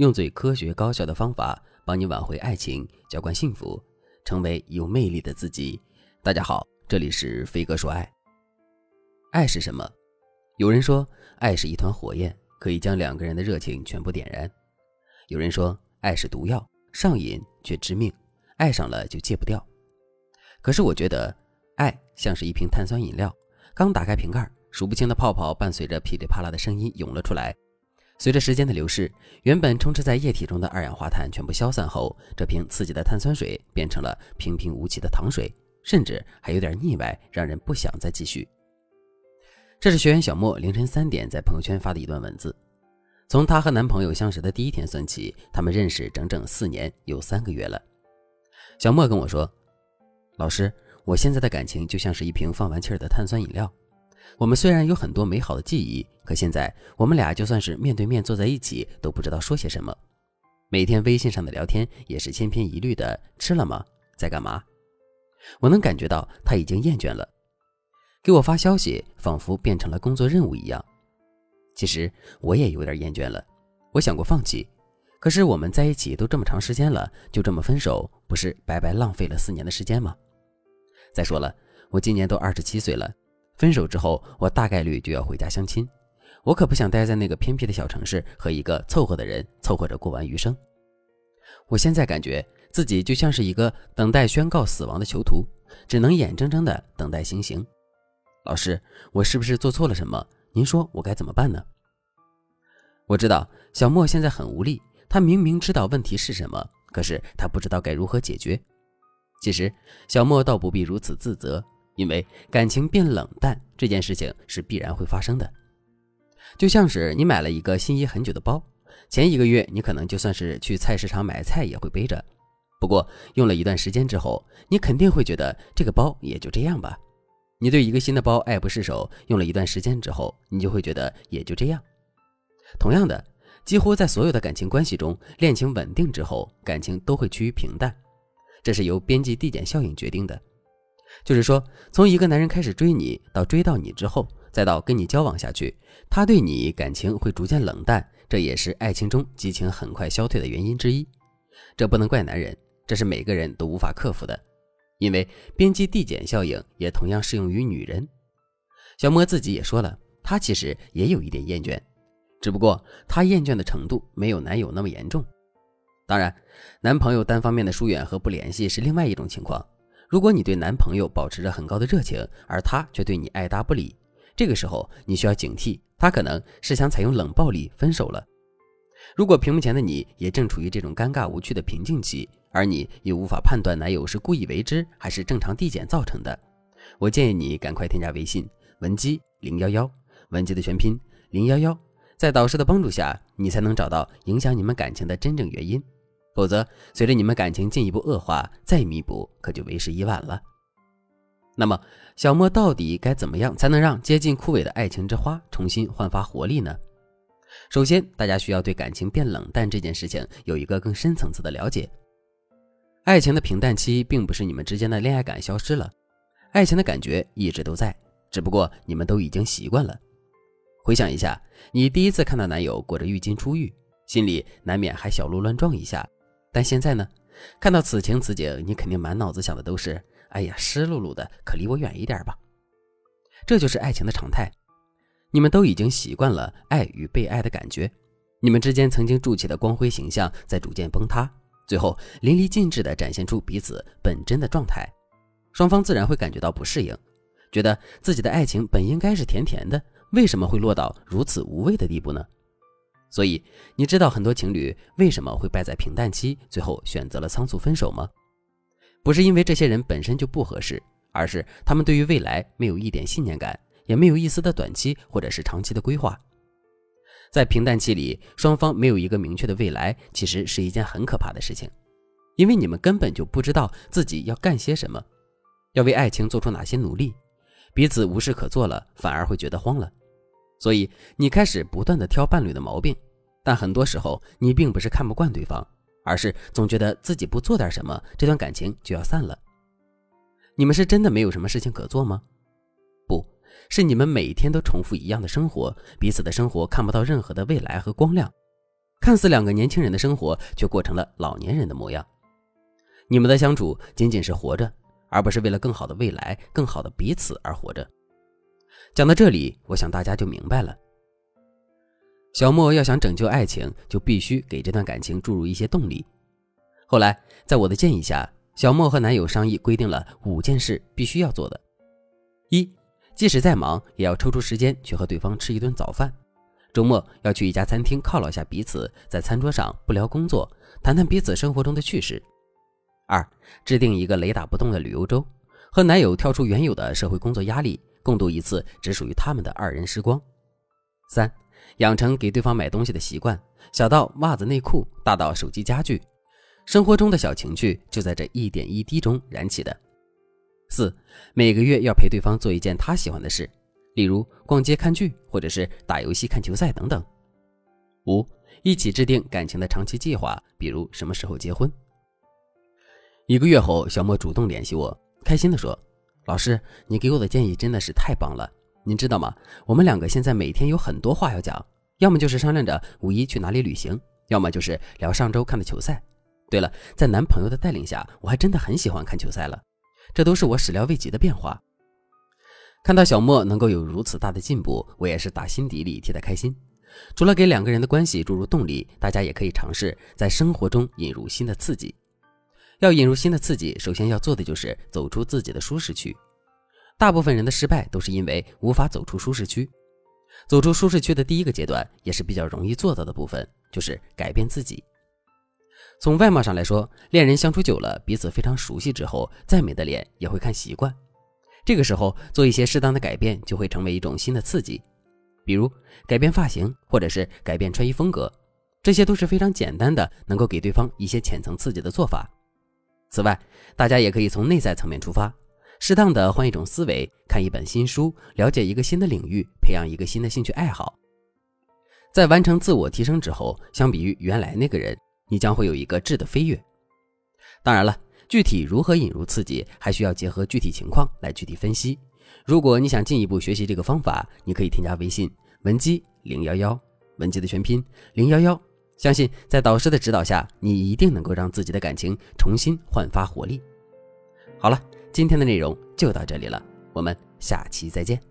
用最科学高效的方法帮你挽回爱情，浇灌幸福，成为有魅力的自己。大家好，这里是飞哥说爱。爱是什么？有人说，爱是一团火焰，可以将两个人的热情全部点燃；有人说，爱是毒药，上瘾却致命，爱上了就戒不掉。可是我觉得，爱像是一瓶碳酸饮料，刚打开瓶盖，数不清的泡泡伴随着噼里啪啦的声音涌了出来。随着时间的流逝，原本充斥在液体中的二氧化碳全部消散后，这瓶刺激的碳酸水变成了平平无奇的糖水，甚至还有点腻歪，让人不想再继续。这是学员小莫凌晨三点在朋友圈发的一段文字。从她和男朋友相识的第一天算起，他们认识整整四年有三个月了。小莫跟我说：“老师，我现在的感情就像是一瓶放完气儿的碳酸饮料。”我们虽然有很多美好的记忆，可现在我们俩就算是面对面坐在一起，都不知道说些什么。每天微信上的聊天也是千篇一律的：“吃了吗？在干嘛？”我能感觉到他已经厌倦了，给我发消息仿佛变成了工作任务一样。其实我也有点厌倦了，我想过放弃，可是我们在一起都这么长时间了，就这么分手，不是白白浪费了四年的时间吗？再说了，我今年都二十七岁了。分手之后，我大概率就要回家相亲，我可不想待在那个偏僻的小城市和一个凑合的人凑合着过完余生。我现在感觉自己就像是一个等待宣告死亡的囚徒，只能眼睁睁的等待行刑。老师，我是不是做错了什么？您说我该怎么办呢？我知道小莫现在很无力，他明明知道问题是什么，可是他不知道该如何解决。其实小莫倒不必如此自责。因为感情变冷淡这件事情是必然会发生的，就像是你买了一个心仪很久的包，前一个月你可能就算是去菜市场买菜也会背着，不过用了一段时间之后，你肯定会觉得这个包也就这样吧。你对一个新的包爱不释手，用了一段时间之后，你就会觉得也就这样。同样的，几乎在所有的感情关系中，恋情稳定之后，感情都会趋于平淡，这是由边际递减效应决定的。就是说，从一个男人开始追你，到追到你之后，再到跟你交往下去，他对你感情会逐渐冷淡，这也是爱情中激情很快消退的原因之一。这不能怪男人，这是每个人都无法克服的。因为边际递减效应也同样适用于女人。小莫自己也说了，她其实也有一点厌倦，只不过她厌倦的程度没有男友那么严重。当然，男朋友单方面的疏远和不联系是另外一种情况。如果你对男朋友保持着很高的热情，而他却对你爱答不理，这个时候你需要警惕，他可能是想采用冷暴力分手了。如果屏幕前的你也正处于这种尴尬无趣的瓶颈期，而你又无法判断男友是故意为之还是正常递减造成的，我建议你赶快添加微信文姬零幺幺，文姬的全拼零幺幺，在导师的帮助下，你才能找到影响你们感情的真正原因。否则，随着你们感情进一步恶化，再弥补可就为时已晚了。那么，小莫到底该怎么样才能让接近枯萎的爱情之花重新焕发活力呢？首先，大家需要对感情变冷淡这件事情有一个更深层次的了解。爱情的平淡期并不是你们之间的恋爱感消失了，爱情的感觉一直都在，只不过你们都已经习惯了。回想一下，你第一次看到男友裹着浴巾出浴，心里难免还小鹿乱撞一下。但现在呢，看到此情此景，你肯定满脑子想的都是：哎呀，湿漉漉的，可离我远一点吧。这就是爱情的常态。你们都已经习惯了爱与被爱的感觉，你们之间曾经筑起的光辉形象在逐渐崩塌，最后淋漓尽致地展现出彼此本真的状态。双方自然会感觉到不适应，觉得自己的爱情本应该是甜甜的，为什么会落到如此无味的地步呢？所以，你知道很多情侣为什么会败在平淡期，最后选择了仓促分手吗？不是因为这些人本身就不合适，而是他们对于未来没有一点信念感，也没有一丝的短期或者是长期的规划。在平淡期里，双方没有一个明确的未来，其实是一件很可怕的事情，因为你们根本就不知道自己要干些什么，要为爱情做出哪些努力，彼此无事可做了，反而会觉得慌了。所以你开始不断的挑伴侣的毛病，但很多时候你并不是看不惯对方，而是总觉得自己不做点什么，这段感情就要散了。你们是真的没有什么事情可做吗？不是你们每天都重复一样的生活，彼此的生活看不到任何的未来和光亮。看似两个年轻人的生活，却过成了老年人的模样。你们的相处仅仅是活着，而不是为了更好的未来、更好的彼此而活着。讲到这里，我想大家就明白了。小莫要想拯救爱情，就必须给这段感情注入一些动力。后来，在我的建议下，小莫和男友商议规定了五件事必须要做的：一，即使再忙，也要抽出时间去和对方吃一顿早饭；周末要去一家餐厅犒劳下彼此，在餐桌上不聊工作，谈谈彼此生活中的趣事。二，制定一个雷打不动的旅游周，和男友跳出原有的社会工作压力，共度一次只属于他们的二人时光。三。养成给对方买东西的习惯，小到袜子内裤，大到手机家具，生活中的小情趣就在这一点一滴中燃起的。四，每个月要陪对方做一件他喜欢的事，例如逛街看剧，或者是打游戏看球赛等等。五，一起制定感情的长期计划，比如什么时候结婚。一个月后，小莫主动联系我，开心地说：“老师，你给我的建议真的是太棒了。”您知道吗？我们两个现在每天有很多话要讲，要么就是商量着五一去哪里旅行，要么就是聊上周看的球赛。对了，在男朋友的带领下，我还真的很喜欢看球赛了。这都是我始料未及的变化。看到小莫能够有如此大的进步，我也是打心底里替他开心。除了给两个人的关系注入动力，大家也可以尝试在生活中引入新的刺激。要引入新的刺激，首先要做的就是走出自己的舒适区。大部分人的失败都是因为无法走出舒适区。走出舒适区的第一个阶段，也是比较容易做到的部分，就是改变自己。从外貌上来说，恋人相处久了，彼此非常熟悉之后，再美的脸也会看习惯。这个时候做一些适当的改变，就会成为一种新的刺激。比如改变发型，或者是改变穿衣风格，这些都是非常简单的，能够给对方一些浅层刺激的做法。此外，大家也可以从内在层面出发。适当的换一种思维，看一本新书，了解一个新的领域，培养一个新的兴趣爱好。在完成自我提升之后，相比于原来那个人，你将会有一个质的飞跃。当然了，具体如何引入刺激，还需要结合具体情况来具体分析。如果你想进一步学习这个方法，你可以添加微信文姬零幺幺，文姬的全拼零幺幺。相信在导师的指导下，你一定能够让自己的感情重新焕发活力。好了。今天的内容就到这里了，我们下期再见。